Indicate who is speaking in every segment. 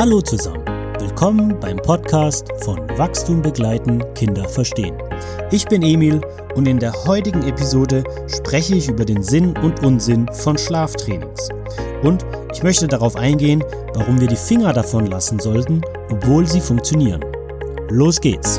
Speaker 1: Hallo zusammen. Willkommen beim Podcast von Wachstum begleiten, Kinder verstehen. Ich bin Emil und in der heutigen Episode spreche ich über den Sinn und Unsinn von Schlaftrainings. Und ich möchte darauf eingehen, warum wir die Finger davon lassen sollten, obwohl sie funktionieren. Los geht's!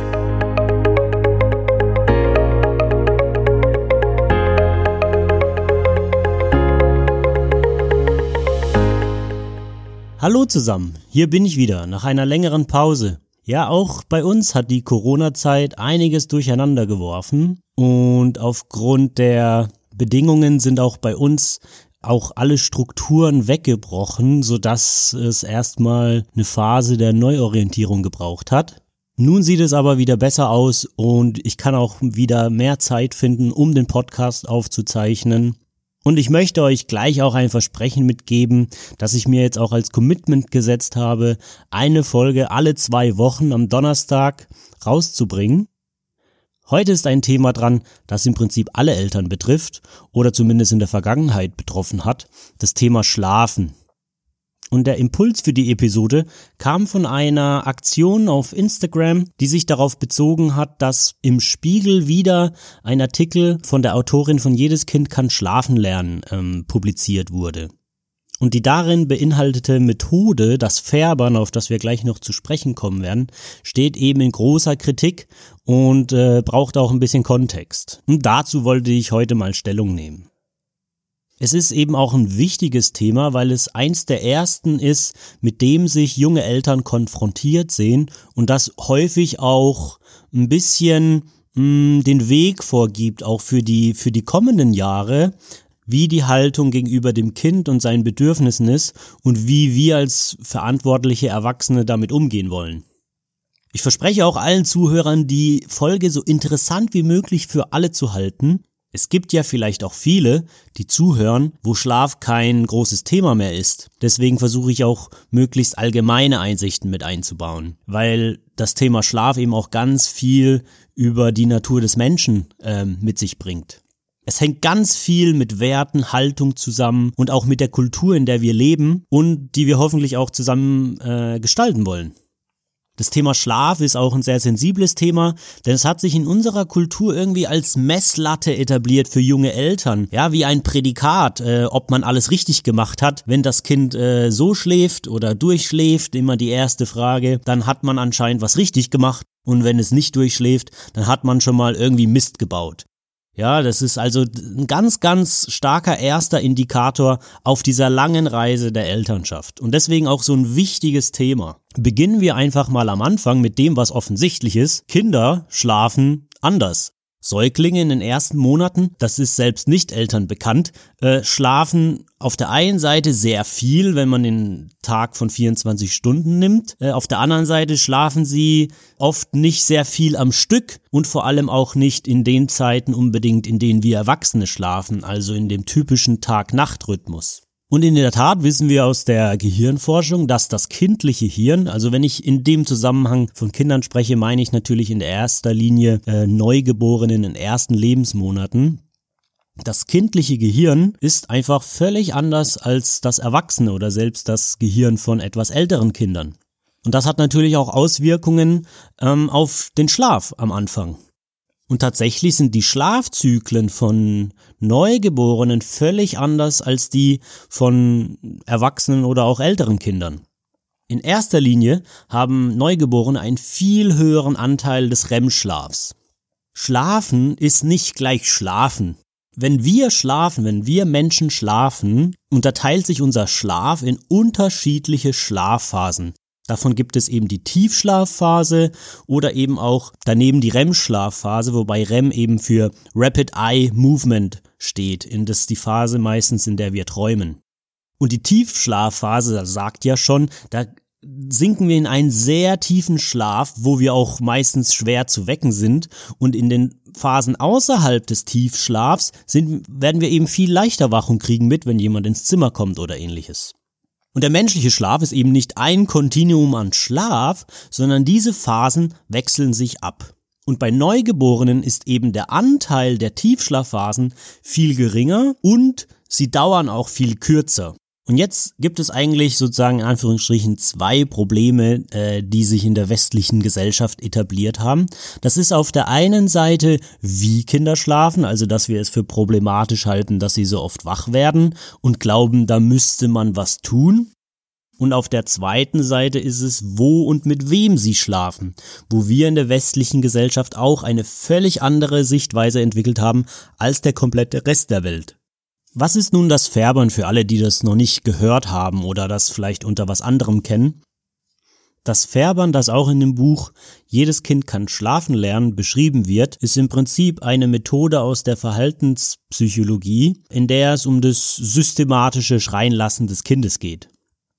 Speaker 1: Hallo zusammen, hier bin ich wieder nach einer längeren Pause. Ja, auch bei uns hat die Corona-Zeit einiges durcheinander geworfen und aufgrund der Bedingungen sind auch bei uns auch alle Strukturen weggebrochen, sodass es erstmal eine Phase der Neuorientierung gebraucht hat. Nun sieht es aber wieder besser aus und ich kann auch wieder mehr Zeit finden, um den Podcast aufzuzeichnen. Und ich möchte euch gleich auch ein Versprechen mitgeben, dass ich mir jetzt auch als Commitment gesetzt habe, eine Folge alle zwei Wochen am Donnerstag rauszubringen. Heute ist ein Thema dran, das im Prinzip alle Eltern betrifft oder zumindest in der Vergangenheit betroffen hat, das Thema Schlafen. Und der Impuls für die Episode kam von einer Aktion auf Instagram, die sich darauf bezogen hat, dass im Spiegel wieder ein Artikel von der Autorin von Jedes Kind kann schlafen lernen ähm, publiziert wurde. Und die darin beinhaltete Methode, das Färbern, auf das wir gleich noch zu sprechen kommen werden, steht eben in großer Kritik und äh, braucht auch ein bisschen Kontext. Und dazu wollte ich heute mal Stellung nehmen. Es ist eben auch ein wichtiges Thema, weil es eins der ersten ist, mit dem sich junge Eltern konfrontiert sehen und das häufig auch ein bisschen mh, hm, den Weg vorgibt, auch für die, für die kommenden Jahre, wie die Haltung gegenüber dem Kind und seinen Bedürfnissen ist und wie wir als verantwortliche Erwachsene damit umgehen wollen. Ich verspreche auch allen Zuhörern, die Folge so interessant wie möglich für alle zu halten es gibt ja vielleicht auch viele, die zuhören, wo Schlaf kein großes Thema mehr ist. Deswegen versuche ich auch möglichst allgemeine Einsichten mit einzubauen, weil das Thema Schlaf eben auch ganz viel über die Natur des Menschen äh, mit sich bringt. Es hängt ganz viel mit Werten, Haltung zusammen und auch mit der Kultur, in der wir leben und die wir hoffentlich auch zusammen äh, gestalten wollen. Das Thema Schlaf ist auch ein sehr sensibles Thema, denn es hat sich in unserer Kultur irgendwie als Messlatte etabliert für junge Eltern. Ja, wie ein Prädikat, äh, ob man alles richtig gemacht hat. Wenn das Kind äh, so schläft oder durchschläft, immer die erste Frage, dann hat man anscheinend was richtig gemacht. Und wenn es nicht durchschläft, dann hat man schon mal irgendwie Mist gebaut. Ja, das ist also ein ganz, ganz starker erster Indikator auf dieser langen Reise der Elternschaft. Und deswegen auch so ein wichtiges Thema. Beginnen wir einfach mal am Anfang mit dem, was offensichtlich ist. Kinder schlafen anders. Säuglinge in den ersten Monaten, das ist selbst nicht Eltern bekannt, äh, schlafen auf der einen Seite sehr viel, wenn man den Tag von 24 Stunden nimmt. Äh, auf der anderen Seite schlafen sie oft nicht sehr viel am Stück und vor allem auch nicht in den Zeiten unbedingt, in denen wir Erwachsene schlafen, also in dem typischen Tag-Nacht-Rhythmus. Und in der Tat wissen wir aus der Gehirnforschung, dass das kindliche Hirn, also wenn ich in dem Zusammenhang von Kindern spreche, meine ich natürlich in erster Linie äh, Neugeborenen in ersten Lebensmonaten, das kindliche Gehirn ist einfach völlig anders als das Erwachsene oder selbst das Gehirn von etwas älteren Kindern. Und das hat natürlich auch Auswirkungen ähm, auf den Schlaf am Anfang. Und tatsächlich sind die Schlafzyklen von Neugeborenen völlig anders als die von Erwachsenen oder auch älteren Kindern. In erster Linie haben Neugeborene einen viel höheren Anteil des REM-Schlafs. Schlafen ist nicht gleich Schlafen. Wenn wir schlafen, wenn wir Menschen schlafen, unterteilt sich unser Schlaf in unterschiedliche Schlafphasen. Davon gibt es eben die Tiefschlafphase oder eben auch daneben die REM-Schlafphase, wobei REM eben für Rapid Eye Movement steht. In das ist die Phase meistens, in der wir träumen. Und die Tiefschlafphase, das sagt ja schon, da sinken wir in einen sehr tiefen Schlaf, wo wir auch meistens schwer zu wecken sind. Und in den Phasen außerhalb des Tiefschlafs sind, werden wir eben viel leichter wach und kriegen mit, wenn jemand ins Zimmer kommt oder ähnliches. Und der menschliche Schlaf ist eben nicht ein Kontinuum an Schlaf, sondern diese Phasen wechseln sich ab. Und bei Neugeborenen ist eben der Anteil der Tiefschlafphasen viel geringer und sie dauern auch viel kürzer. Und jetzt gibt es eigentlich sozusagen in Anführungsstrichen zwei Probleme, äh, die sich in der westlichen Gesellschaft etabliert haben. Das ist auf der einen Seite, wie Kinder schlafen, also dass wir es für problematisch halten, dass sie so oft wach werden und glauben, da müsste man was tun. Und auf der zweiten Seite ist es, wo und mit wem sie schlafen, wo wir in der westlichen Gesellschaft auch eine völlig andere Sichtweise entwickelt haben als der komplette Rest der Welt. Was ist nun das Färbern für alle, die das noch nicht gehört haben oder das vielleicht unter was anderem kennen? Das Färbern, das auch in dem Buch Jedes Kind kann schlafen lernen beschrieben wird, ist im Prinzip eine Methode aus der Verhaltenspsychologie, in der es um das systematische Schreienlassen des Kindes geht.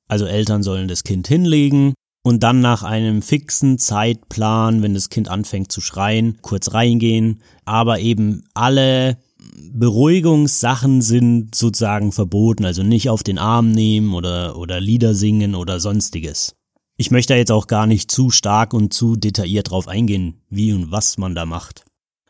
Speaker 1: Also Eltern sollen das Kind hinlegen und dann nach einem fixen Zeitplan, wenn das Kind anfängt zu schreien, kurz reingehen, aber eben alle Beruhigungssachen sind sozusagen verboten, also nicht auf den Arm nehmen oder, oder Lieder singen oder sonstiges. Ich möchte jetzt auch gar nicht zu stark und zu detailliert drauf eingehen, wie und was man da macht.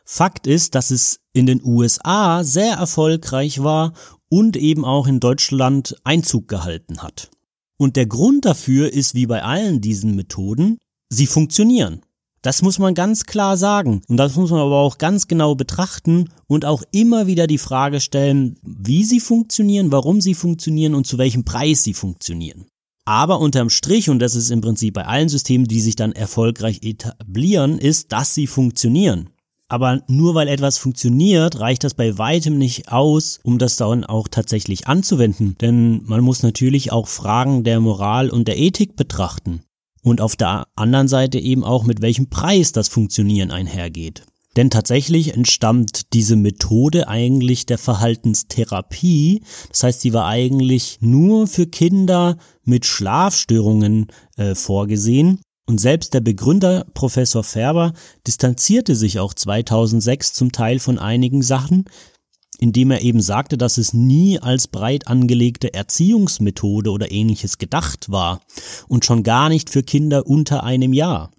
Speaker 1: Fakt ist, dass es in den USA sehr erfolgreich war und eben auch in Deutschland Einzug gehalten hat. Und der Grund dafür ist, wie bei allen diesen Methoden, sie funktionieren. Das muss man ganz klar sagen. Und das muss man aber auch ganz genau betrachten und auch immer wieder die Frage stellen, wie sie funktionieren, warum sie funktionieren und zu welchem Preis sie funktionieren. Aber unterm Strich, und das ist im Prinzip bei allen Systemen, die sich dann erfolgreich etablieren, ist, dass sie funktionieren. Aber nur weil etwas funktioniert, reicht das bei weitem nicht aus, um das dann auch tatsächlich anzuwenden. Denn man muss natürlich auch Fragen der Moral und der Ethik betrachten und auf der anderen Seite eben auch mit welchem Preis das Funktionieren einhergeht. Denn tatsächlich entstammt diese Methode eigentlich der Verhaltenstherapie. Das heißt, sie war eigentlich nur für Kinder mit Schlafstörungen äh, vorgesehen. Und selbst der Begründer Professor Färber distanzierte sich auch 2006 zum Teil von einigen Sachen, indem er eben sagte, dass es nie als breit angelegte Erziehungsmethode oder ähnliches gedacht war und schon gar nicht für Kinder unter einem Jahr.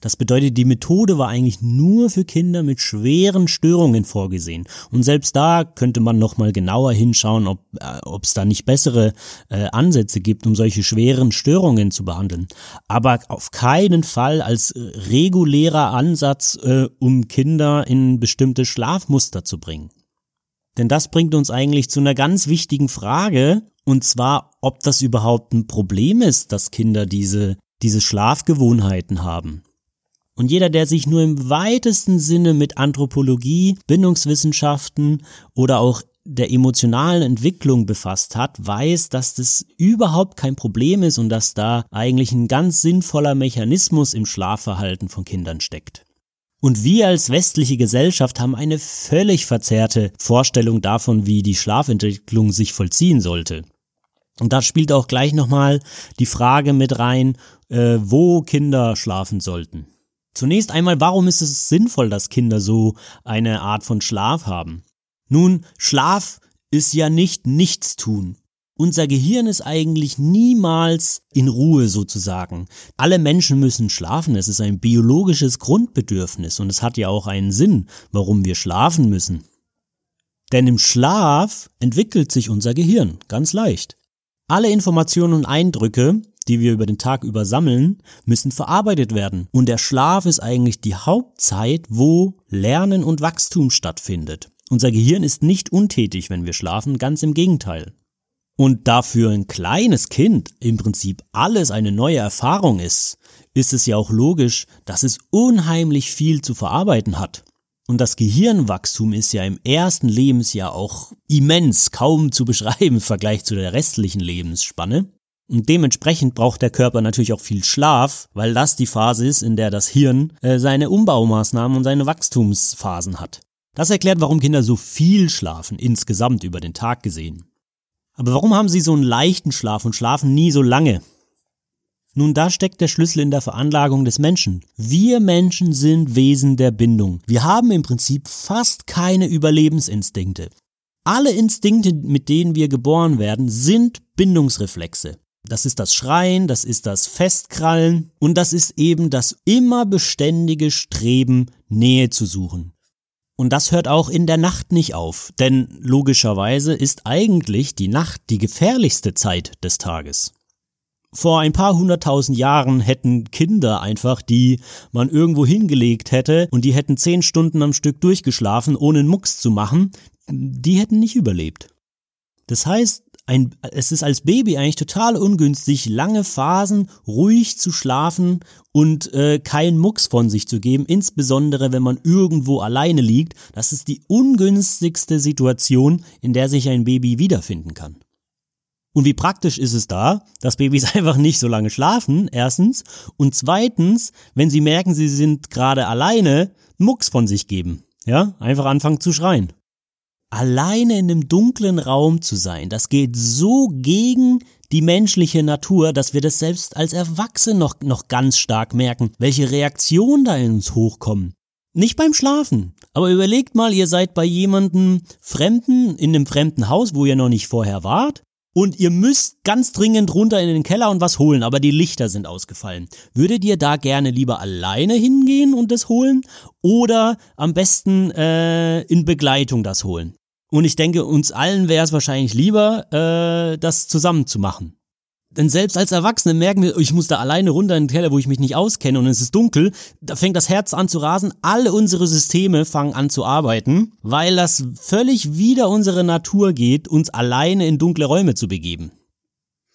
Speaker 1: Das bedeutet, die Methode war eigentlich nur für Kinder mit schweren Störungen vorgesehen. Und selbst da könnte man nochmal genauer hinschauen, ob äh, es da nicht bessere äh, Ansätze gibt, um solche schweren Störungen zu behandeln. Aber auf keinen Fall als regulärer Ansatz, äh, um Kinder in bestimmte Schlafmuster zu bringen. Denn das bringt uns eigentlich zu einer ganz wichtigen Frage, und zwar, ob das überhaupt ein Problem ist, dass Kinder diese, diese Schlafgewohnheiten haben. Und jeder, der sich nur im weitesten Sinne mit Anthropologie, Bindungswissenschaften oder auch der emotionalen Entwicklung befasst hat, weiß, dass das überhaupt kein Problem ist und dass da eigentlich ein ganz sinnvoller Mechanismus im Schlafverhalten von Kindern steckt. Und wir als westliche Gesellschaft haben eine völlig verzerrte Vorstellung davon, wie die Schlafentwicklung sich vollziehen sollte. Und da spielt auch gleich nochmal die Frage mit rein, äh, wo Kinder schlafen sollten. Zunächst einmal, warum ist es sinnvoll, dass Kinder so eine Art von Schlaf haben? Nun, Schlaf ist ja nicht Nichtstun. Unser Gehirn ist eigentlich niemals in Ruhe sozusagen. Alle Menschen müssen schlafen. Es ist ein biologisches Grundbedürfnis und es hat ja auch einen Sinn, warum wir schlafen müssen. Denn im Schlaf entwickelt sich unser Gehirn ganz leicht. Alle Informationen und Eindrücke, die wir über den Tag über sammeln, müssen verarbeitet werden. Und der Schlaf ist eigentlich die Hauptzeit, wo Lernen und Wachstum stattfindet. Unser Gehirn ist nicht untätig, wenn wir schlafen, ganz im Gegenteil. Und da für ein kleines Kind im Prinzip alles eine neue Erfahrung ist, ist es ja auch logisch, dass es unheimlich viel zu verarbeiten hat. Und das Gehirnwachstum ist ja im ersten Lebensjahr auch immens, kaum zu beschreiben im Vergleich zu der restlichen Lebensspanne. Und dementsprechend braucht der Körper natürlich auch viel Schlaf, weil das die Phase ist, in der das Hirn äh, seine Umbaumaßnahmen und seine Wachstumsphasen hat. Das erklärt, warum Kinder so viel schlafen, insgesamt über den Tag gesehen. Aber warum haben sie so einen leichten Schlaf und schlafen nie so lange? Nun, da steckt der Schlüssel in der Veranlagung des Menschen. Wir Menschen sind Wesen der Bindung. Wir haben im Prinzip fast keine Überlebensinstinkte. Alle Instinkte, mit denen wir geboren werden, sind Bindungsreflexe. Das ist das Schreien, das ist das Festkrallen und das ist eben das immer beständige Streben, Nähe zu suchen. Und das hört auch in der Nacht nicht auf, denn logischerweise ist eigentlich die Nacht die gefährlichste Zeit des Tages. Vor ein paar hunderttausend Jahren hätten Kinder einfach, die man irgendwo hingelegt hätte und die hätten zehn Stunden am Stück durchgeschlafen, ohne einen Mucks zu machen, die hätten nicht überlebt. Das heißt, ein, es ist als Baby eigentlich total ungünstig, lange Phasen ruhig zu schlafen und äh, keinen Mucks von sich zu geben, insbesondere wenn man irgendwo alleine liegt. Das ist die ungünstigste Situation, in der sich ein Baby wiederfinden kann. Und wie praktisch ist es da, dass Babys einfach nicht so lange schlafen, erstens, und zweitens, wenn sie merken, sie sind gerade alleine, Mucks von sich geben. Ja, einfach anfangen zu schreien alleine in einem dunklen Raum zu sein, das geht so gegen die menschliche Natur, dass wir das selbst als Erwachsene noch, noch ganz stark merken, welche Reaktionen da in uns hochkommen. Nicht beim Schlafen, aber überlegt mal, ihr seid bei jemandem Fremden in einem fremden Haus, wo ihr noch nicht vorher wart, und ihr müsst ganz dringend runter in den Keller und was holen, aber die Lichter sind ausgefallen. Würdet ihr da gerne lieber alleine hingehen und das holen oder am besten äh, in Begleitung das holen? Und ich denke, uns allen wäre es wahrscheinlich lieber, äh, das zusammen zu machen. Denn selbst als Erwachsene merken wir, ich muss da alleine runter in den Keller, wo ich mich nicht auskenne und es ist dunkel, da fängt das Herz an zu rasen, alle unsere Systeme fangen an zu arbeiten, weil das völlig wider unsere Natur geht, uns alleine in dunkle Räume zu begeben.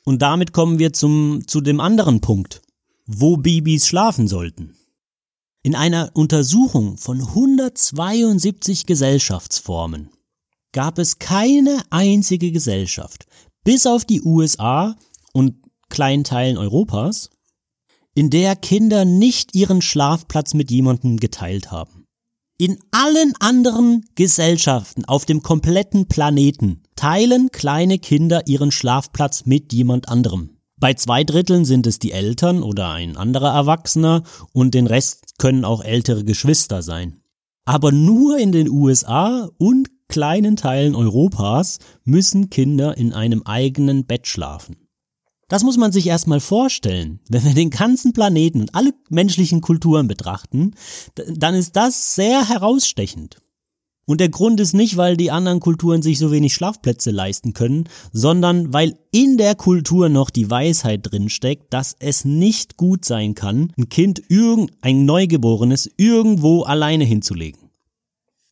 Speaker 1: Und damit kommen wir zum, zu dem anderen Punkt, wo Babys schlafen sollten. In einer Untersuchung von 172 Gesellschaftsformen gab es keine einzige Gesellschaft, bis auf die USA und kleinen Teilen Europas, in der Kinder nicht ihren Schlafplatz mit jemandem geteilt haben. In allen anderen Gesellschaften auf dem kompletten Planeten teilen kleine Kinder ihren Schlafplatz mit jemand anderem. Bei zwei Dritteln sind es die Eltern oder ein anderer Erwachsener und den Rest können auch ältere Geschwister sein. Aber nur in den USA und kleinen Teilen Europas müssen Kinder in einem eigenen Bett schlafen. Das muss man sich erstmal vorstellen. Wenn wir den ganzen Planeten und alle menschlichen Kulturen betrachten, dann ist das sehr herausstechend. Und der Grund ist nicht, weil die anderen Kulturen sich so wenig Schlafplätze leisten können, sondern weil in der Kultur noch die Weisheit drinsteckt, dass es nicht gut sein kann, ein Kind, irgendein Neugeborenes, irgendwo alleine hinzulegen.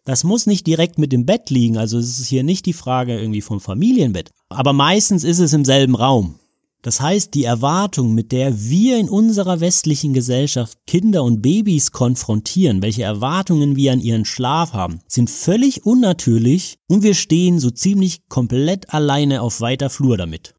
Speaker 1: Das muss nicht direkt mit dem Bett liegen, also es ist hier nicht die Frage irgendwie vom Familienbett, aber meistens ist es im selben Raum. Das heißt, die Erwartung, mit der wir in unserer westlichen Gesellschaft Kinder und Babys konfrontieren, welche Erwartungen wir an ihren Schlaf haben, sind völlig unnatürlich und wir stehen so ziemlich komplett alleine auf weiter Flur damit.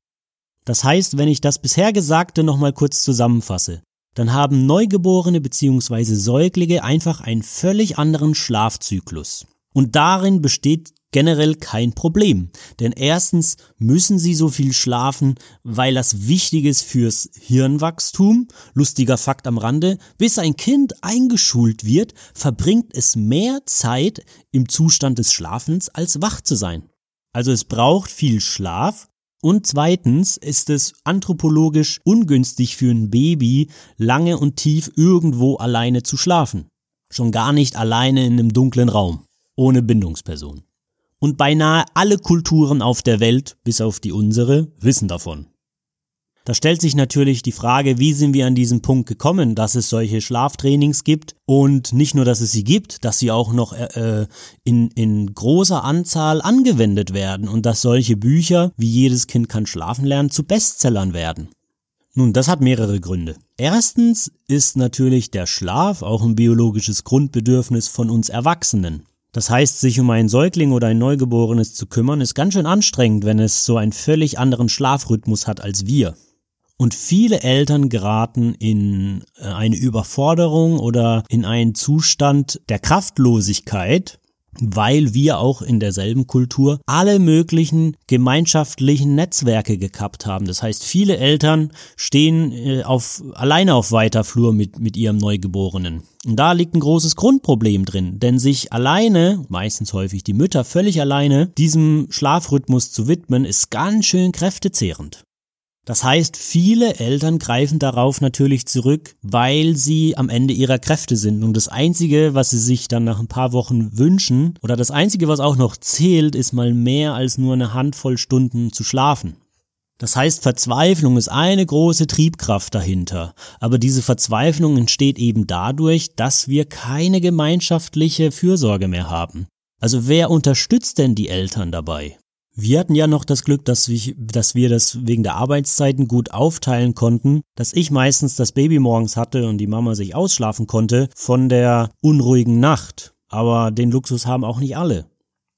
Speaker 1: Das heißt, wenn ich das bisher Gesagte nochmal kurz zusammenfasse, dann haben Neugeborene bzw. Säuglinge einfach einen völlig anderen Schlafzyklus. Und darin besteht generell kein Problem. Denn erstens müssen sie so viel schlafen, weil das wichtig ist fürs Hirnwachstum. Lustiger Fakt am Rande. Bis ein Kind eingeschult wird, verbringt es mehr Zeit im Zustand des Schlafens als wach zu sein. Also es braucht viel Schlaf, und zweitens ist es anthropologisch ungünstig für ein Baby, lange und tief irgendwo alleine zu schlafen. Schon gar nicht alleine in einem dunklen Raum, ohne Bindungsperson. Und beinahe alle Kulturen auf der Welt, bis auf die unsere, wissen davon. Da stellt sich natürlich die Frage, wie sind wir an diesen Punkt gekommen, dass es solche Schlaftrainings gibt und nicht nur, dass es sie gibt, dass sie auch noch äh, äh, in, in großer Anzahl angewendet werden und dass solche Bücher, wie jedes Kind kann schlafen lernen, zu Bestsellern werden. Nun, das hat mehrere Gründe. Erstens ist natürlich der Schlaf auch ein biologisches Grundbedürfnis von uns Erwachsenen. Das heißt, sich um einen Säugling oder ein Neugeborenes zu kümmern, ist ganz schön anstrengend, wenn es so einen völlig anderen Schlafrhythmus hat als wir. Und viele Eltern geraten in äh, eine Überforderung oder in einen Zustand der Kraftlosigkeit, weil wir auch in derselben Kultur alle möglichen gemeinschaftlichen Netzwerke gekappt haben. Das heißt, viele Eltern stehen äh, auf, alleine auf weiter Flur mit, mit ihrem Neugeborenen. Und da liegt ein großes Grundproblem drin, denn sich alleine, meistens häufig die Mütter völlig alleine, diesem Schlafrhythmus zu widmen, ist ganz schön kräftezehrend. Das heißt, viele Eltern greifen darauf natürlich zurück, weil sie am Ende ihrer Kräfte sind. Und das Einzige, was sie sich dann nach ein paar Wochen wünschen, oder das Einzige, was auch noch zählt, ist mal mehr als nur eine Handvoll Stunden zu schlafen. Das heißt, Verzweiflung ist eine große Triebkraft dahinter. Aber diese Verzweiflung entsteht eben dadurch, dass wir keine gemeinschaftliche Fürsorge mehr haben. Also wer unterstützt denn die Eltern dabei? Wir hatten ja noch das Glück, dass wir, dass wir das wegen der Arbeitszeiten gut aufteilen konnten, dass ich meistens das Baby morgens hatte und die Mama sich ausschlafen konnte von der unruhigen Nacht. Aber den Luxus haben auch nicht alle.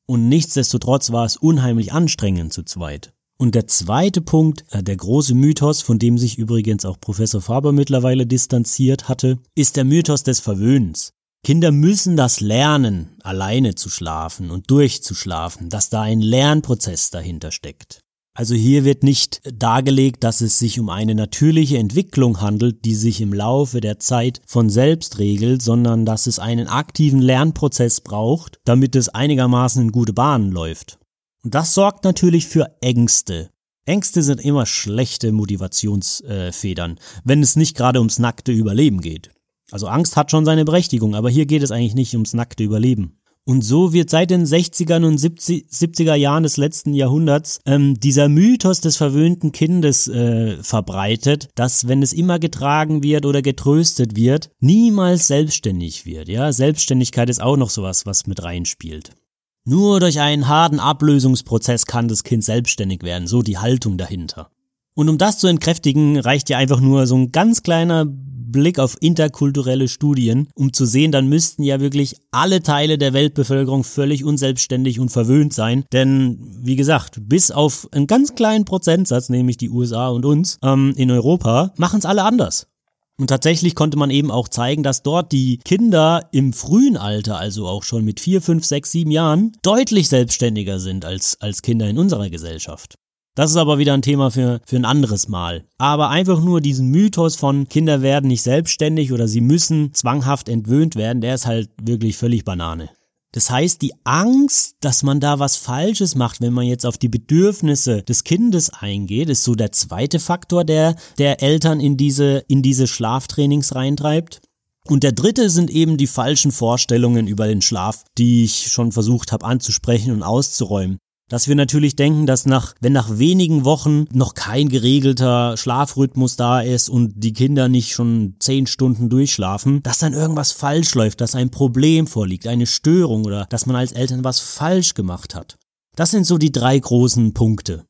Speaker 1: Und nichtsdestotrotz war es unheimlich anstrengend zu zweit. Und der zweite Punkt, äh, der große Mythos, von dem sich übrigens auch Professor Faber mittlerweile distanziert hatte, ist der Mythos des Verwöhnens. Kinder müssen das lernen, alleine zu schlafen und durchzuschlafen, dass da ein Lernprozess dahinter steckt. Also hier wird nicht dargelegt, dass es sich um eine natürliche Entwicklung handelt, die sich im Laufe der Zeit von selbst regelt, sondern dass es einen aktiven Lernprozess braucht, damit es einigermaßen in gute Bahnen läuft. Und das sorgt natürlich für Ängste. Ängste sind immer schlechte Motivationsfedern, wenn es nicht gerade ums nackte Überleben geht. Also Angst hat schon seine Berechtigung, aber hier geht es eigentlich nicht ums nackte Überleben. Und so wird seit den 60ern und 70, er Jahren des letzten Jahrhunderts ähm, dieser Mythos des verwöhnten Kindes äh, verbreitet, dass wenn es immer getragen wird oder getröstet wird, niemals selbstständig wird. Ja, Selbstständigkeit ist auch noch sowas, was mit reinspielt. Nur durch einen harten Ablösungsprozess kann das Kind selbstständig werden, so die Haltung dahinter. Und um das zu entkräftigen, reicht ja einfach nur so ein ganz kleiner Blick auf interkulturelle Studien, um zu sehen, dann müssten ja wirklich alle Teile der Weltbevölkerung völlig unselbstständig und verwöhnt sein. Denn, wie gesagt, bis auf einen ganz kleinen Prozentsatz, nämlich die USA und uns, ähm, in Europa, machen es alle anders. Und tatsächlich konnte man eben auch zeigen, dass dort die Kinder im frühen Alter, also auch schon mit vier, fünf, sechs, sieben Jahren, deutlich selbstständiger sind als, als Kinder in unserer Gesellschaft. Das ist aber wieder ein Thema für, für ein anderes Mal. Aber einfach nur diesen Mythos von Kinder werden nicht selbstständig oder sie müssen zwanghaft entwöhnt werden, der ist halt wirklich völlig Banane. Das heißt, die Angst, dass man da was Falsches macht, wenn man jetzt auf die Bedürfnisse des Kindes eingeht, ist so der zweite Faktor, der der Eltern in diese, in diese Schlaftrainings reintreibt. Und der dritte sind eben die falschen Vorstellungen über den Schlaf, die ich schon versucht habe anzusprechen und auszuräumen. Dass wir natürlich denken, dass nach, wenn nach wenigen Wochen noch kein geregelter Schlafrhythmus da ist und die Kinder nicht schon zehn Stunden durchschlafen, dass dann irgendwas falsch läuft, dass ein Problem vorliegt, eine Störung oder dass man als Eltern was falsch gemacht hat. Das sind so die drei großen Punkte.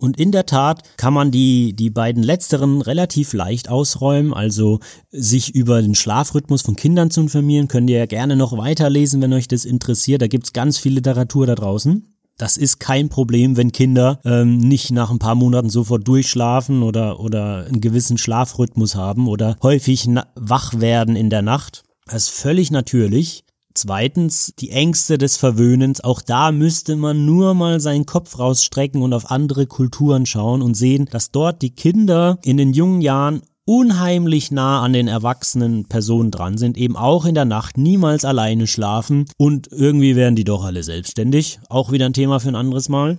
Speaker 1: Und in der Tat kann man die, die beiden letzteren relativ leicht ausräumen, also sich über den Schlafrhythmus von Kindern zu informieren, könnt ihr ja gerne noch weiterlesen, wenn euch das interessiert. Da gibt's ganz viel Literatur da draußen. Das ist kein Problem, wenn Kinder ähm, nicht nach ein paar Monaten sofort durchschlafen oder, oder einen gewissen Schlafrhythmus haben oder häufig wach werden in der Nacht. Das ist völlig natürlich. Zweitens, die Ängste des Verwöhnens. Auch da müsste man nur mal seinen Kopf rausstrecken und auf andere Kulturen schauen und sehen, dass dort die Kinder in den jungen Jahren unheimlich nah an den erwachsenen Personen dran sind, eben auch in der Nacht niemals alleine schlafen und irgendwie werden die doch alle selbstständig. Auch wieder ein Thema für ein anderes Mal.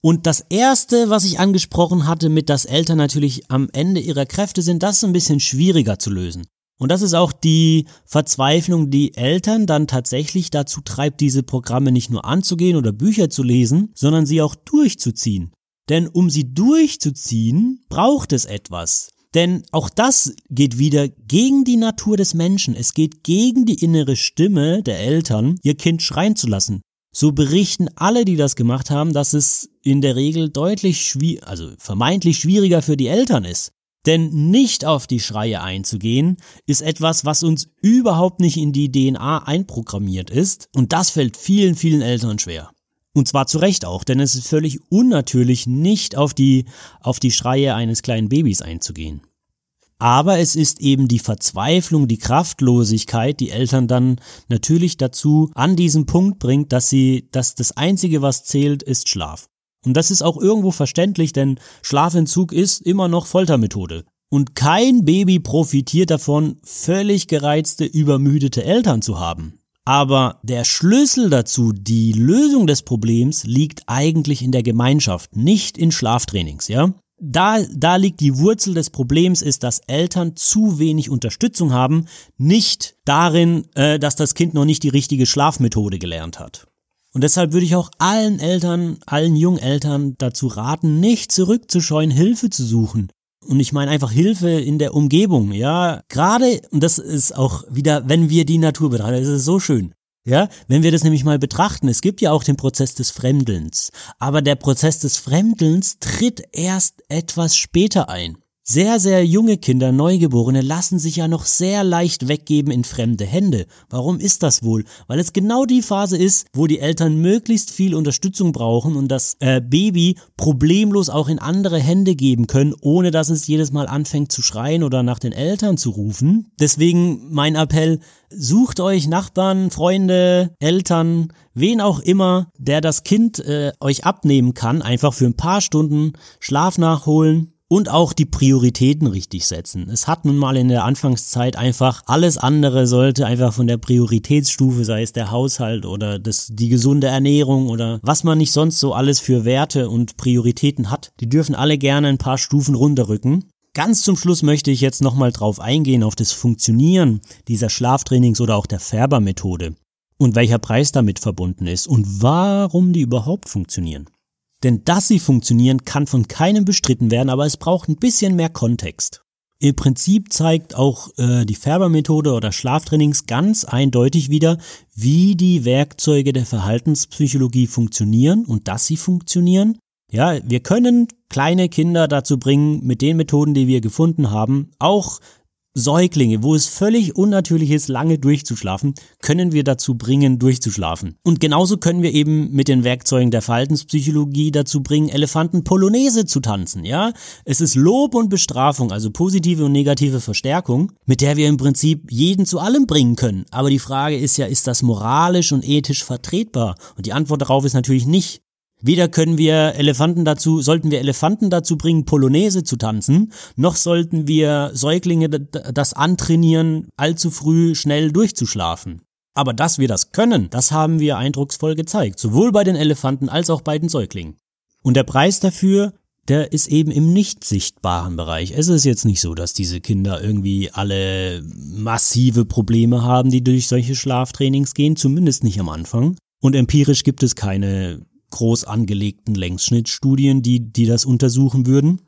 Speaker 1: Und das erste, was ich angesprochen hatte, mit dass Eltern natürlich am Ende ihrer Kräfte sind, das ist ein bisschen schwieriger zu lösen. Und das ist auch die Verzweiflung, die Eltern dann tatsächlich dazu treibt, diese Programme nicht nur anzugehen oder Bücher zu lesen, sondern sie auch durchzuziehen. Denn um sie durchzuziehen, braucht es etwas. Denn auch das geht wieder gegen die Natur des Menschen. Es geht gegen die innere Stimme der Eltern, ihr Kind schreien zu lassen. So berichten alle, die das gemacht haben, dass es in der Regel deutlich schwierig, also vermeintlich schwieriger für die Eltern ist. Denn nicht auf die Schreie einzugehen, ist etwas, was uns überhaupt nicht in die DNA einprogrammiert ist. Und das fällt vielen, vielen Eltern schwer. Und zwar zu Recht auch, denn es ist völlig unnatürlich, nicht auf die, auf die Schreie eines kleinen Babys einzugehen. Aber es ist eben die Verzweiflung, die Kraftlosigkeit, die Eltern dann natürlich dazu an diesen Punkt bringt, dass sie, dass das einzige, was zählt, ist Schlaf. Und das ist auch irgendwo verständlich, denn Schlafentzug ist immer noch Foltermethode. Und kein Baby profitiert davon, völlig gereizte, übermüdete Eltern zu haben. Aber der Schlüssel dazu, die Lösung des Problems, liegt eigentlich in der Gemeinschaft, nicht in Schlaftrainings, ja? da, da liegt die Wurzel des Problems, ist, dass Eltern zu wenig Unterstützung haben, nicht darin, äh, dass das Kind noch nicht die richtige Schlafmethode gelernt hat. Und deshalb würde ich auch allen Eltern, allen jungen Eltern dazu raten, nicht zurückzuscheuen, Hilfe zu suchen. Und ich meine einfach Hilfe in der Umgebung, ja. Gerade, und das ist auch wieder, wenn wir die Natur betrachten, das ist so schön. Ja, wenn wir das nämlich mal betrachten, es gibt ja auch den Prozess des Fremdelns, aber der Prozess des Fremdelns tritt erst etwas später ein. Sehr, sehr junge Kinder, Neugeborene, lassen sich ja noch sehr leicht weggeben in fremde Hände. Warum ist das wohl? Weil es genau die Phase ist, wo die Eltern möglichst viel Unterstützung brauchen und das äh, Baby problemlos auch in andere Hände geben können, ohne dass es jedes Mal anfängt zu schreien oder nach den Eltern zu rufen. Deswegen mein Appell, sucht euch Nachbarn, Freunde, Eltern, wen auch immer, der das Kind äh, euch abnehmen kann, einfach für ein paar Stunden Schlaf nachholen und auch die Prioritäten richtig setzen. Es hat nun mal in der Anfangszeit einfach alles andere sollte einfach von der Prioritätsstufe, sei es der Haushalt oder das, die gesunde Ernährung oder was man nicht sonst so alles für Werte und Prioritäten hat, die dürfen alle gerne ein paar Stufen runterrücken. Ganz zum Schluss möchte ich jetzt nochmal drauf eingehen, auf das Funktionieren dieser Schlaftrainings oder auch der Färbermethode und welcher Preis damit verbunden ist und warum die überhaupt funktionieren. Denn dass sie funktionieren, kann von keinem bestritten werden, aber es braucht ein bisschen mehr Kontext. Im Prinzip zeigt auch äh, die Färbermethode oder Schlaftrainings ganz eindeutig wieder, wie die Werkzeuge der Verhaltenspsychologie funktionieren und dass sie funktionieren. Ja, wir können kleine Kinder dazu bringen, mit den Methoden, die wir gefunden haben, auch Säuglinge, wo es völlig unnatürlich ist, lange durchzuschlafen, können wir dazu bringen, durchzuschlafen. Und genauso können wir eben mit den Werkzeugen der Verhaltenspsychologie dazu bringen, Elefanten Polonaise zu tanzen, ja? Es ist Lob und Bestrafung, also positive und negative Verstärkung, mit der wir im Prinzip jeden zu allem bringen können. Aber die Frage ist ja, ist das moralisch und ethisch vertretbar? Und die Antwort darauf ist natürlich nicht. Weder können wir Elefanten dazu, sollten wir Elefanten dazu bringen, Polonaise zu tanzen, noch sollten wir Säuglinge das antrainieren, allzu früh schnell durchzuschlafen. Aber dass wir das können, das haben wir eindrucksvoll gezeigt, sowohl bei den Elefanten als auch bei den Säuglingen. Und der Preis dafür, der ist eben im nicht sichtbaren Bereich. Es ist jetzt nicht so, dass diese Kinder irgendwie alle massive Probleme haben, die durch solche Schlaftrainings gehen, zumindest nicht am Anfang. Und empirisch gibt es keine groß angelegten Längsschnittstudien, die, die das untersuchen würden.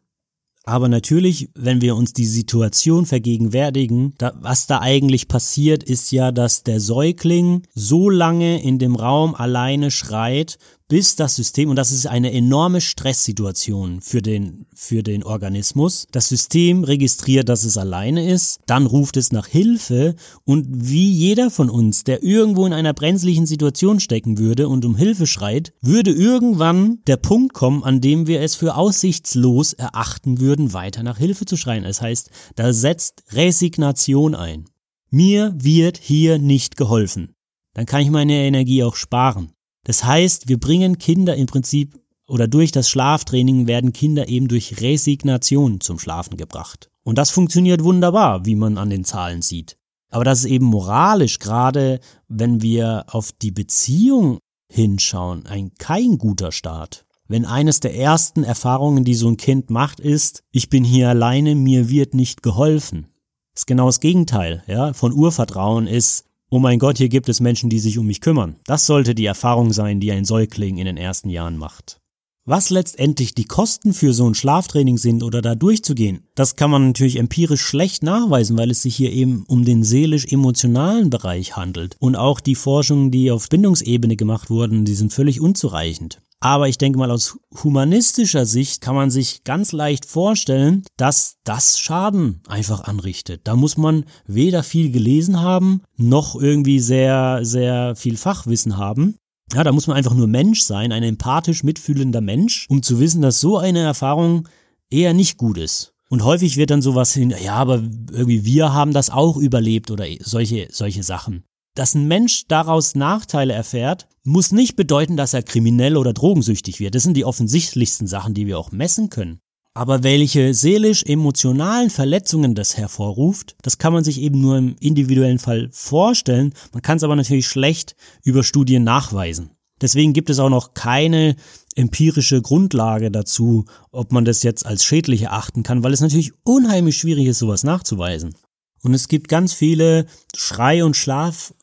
Speaker 1: Aber natürlich, wenn wir uns die Situation vergegenwärtigen, da, was da eigentlich passiert, ist ja, dass der Säugling so lange in dem Raum alleine schreit, bis das System, und das ist eine enorme Stresssituation für den, für den Organismus, das System registriert, dass es alleine ist, dann ruft es nach Hilfe und wie jeder von uns, der irgendwo in einer brenzlichen Situation stecken würde und um Hilfe schreit, würde irgendwann der Punkt kommen, an dem wir es für aussichtslos erachten würden, weiter nach Hilfe zu schreien. Das heißt, da setzt Resignation ein. Mir wird hier nicht geholfen. Dann kann ich meine Energie auch sparen. Das heißt, wir bringen Kinder im Prinzip oder durch das Schlaftraining werden Kinder eben durch Resignation zum Schlafen gebracht. Und das funktioniert wunderbar, wie man an den Zahlen sieht. Aber das ist eben moralisch, gerade wenn wir auf die Beziehung hinschauen, ein kein guter Start. Wenn eines der ersten Erfahrungen, die so ein Kind macht, ist, ich bin hier alleine, mir wird nicht geholfen. Das ist genau das Gegenteil, ja, von Urvertrauen ist, oh mein Gott, hier gibt es Menschen, die sich um mich kümmern. Das sollte die Erfahrung sein, die ein Säugling in den ersten Jahren macht. Was letztendlich die Kosten für so ein Schlaftraining sind oder da durchzugehen, das kann man natürlich empirisch schlecht nachweisen, weil es sich hier eben um den seelisch-emotionalen Bereich handelt. Und auch die Forschungen, die auf Bindungsebene gemacht wurden, die sind völlig unzureichend. Aber ich denke mal, aus humanistischer Sicht kann man sich ganz leicht vorstellen, dass das Schaden einfach anrichtet. Da muss man weder viel gelesen haben, noch irgendwie sehr, sehr viel Fachwissen haben. Ja, da muss man einfach nur Mensch sein, ein empathisch mitfühlender Mensch, um zu wissen, dass so eine Erfahrung eher nicht gut ist. Und häufig wird dann sowas hin, ja, aber irgendwie wir haben das auch überlebt oder solche, solche Sachen. Dass ein Mensch daraus Nachteile erfährt, muss nicht bedeuten, dass er kriminell oder drogensüchtig wird. Das sind die offensichtlichsten Sachen, die wir auch messen können. Aber welche seelisch-emotionalen Verletzungen das hervorruft, das kann man sich eben nur im individuellen Fall vorstellen. Man kann es aber natürlich schlecht über Studien nachweisen. Deswegen gibt es auch noch keine empirische Grundlage dazu, ob man das jetzt als schädlich erachten kann, weil es natürlich unheimlich schwierig ist, sowas nachzuweisen. Und es gibt ganz viele Schrei- und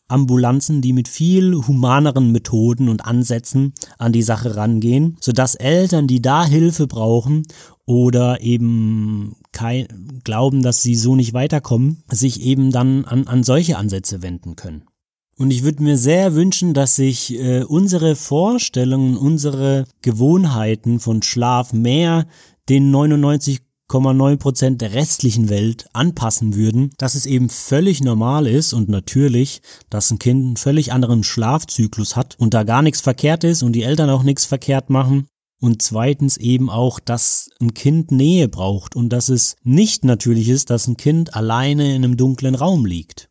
Speaker 1: Schlafambulanzen, die mit viel humaneren Methoden und Ansätzen an die Sache rangehen, sodass Eltern, die da Hilfe brauchen oder eben kein, glauben, dass sie so nicht weiterkommen, sich eben dann an, an solche Ansätze wenden können. Und ich würde mir sehr wünschen, dass sich äh, unsere Vorstellungen, unsere Gewohnheiten von Schlaf mehr den 99,9 Prozent der restlichen Welt anpassen würden, dass es eben völlig normal ist und natürlich, dass ein Kind einen völlig anderen Schlafzyklus hat und da gar nichts verkehrt ist und die Eltern auch nichts verkehrt machen. Und zweitens eben auch, dass ein Kind Nähe braucht und dass es nicht natürlich ist, dass ein Kind alleine in einem dunklen Raum liegt.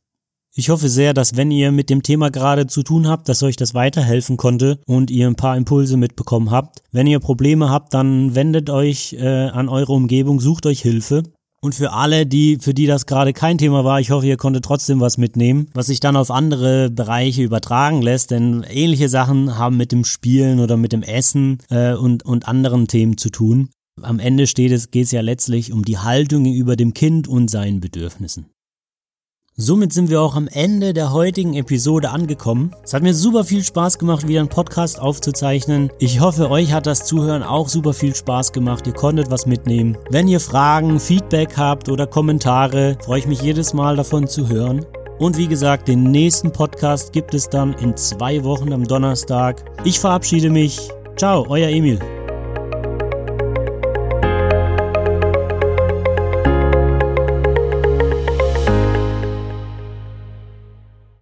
Speaker 1: Ich hoffe sehr, dass wenn ihr mit dem Thema gerade zu tun habt, dass euch das weiterhelfen konnte und ihr ein paar Impulse mitbekommen habt. Wenn ihr Probleme habt, dann wendet euch äh, an eure Umgebung, sucht euch Hilfe. Und für alle, die, für die das gerade kein Thema war, ich hoffe, ihr konntet trotzdem was mitnehmen, was sich dann auf andere Bereiche übertragen lässt, denn ähnliche Sachen haben mit dem Spielen oder mit dem Essen äh, und, und anderen Themen zu tun. Am Ende steht es, geht es ja letztlich um die Haltung gegenüber dem Kind und seinen Bedürfnissen. Somit sind wir auch am Ende der heutigen Episode angekommen. Es hat mir super viel Spaß gemacht, wieder einen Podcast aufzuzeichnen. Ich hoffe, euch hat das Zuhören auch super viel Spaß gemacht. Ihr konntet was mitnehmen. Wenn ihr Fragen, Feedback habt oder Kommentare, freue ich mich jedes Mal davon zu hören. Und wie gesagt, den nächsten Podcast gibt es dann in zwei Wochen am Donnerstag. Ich verabschiede mich. Ciao, euer Emil.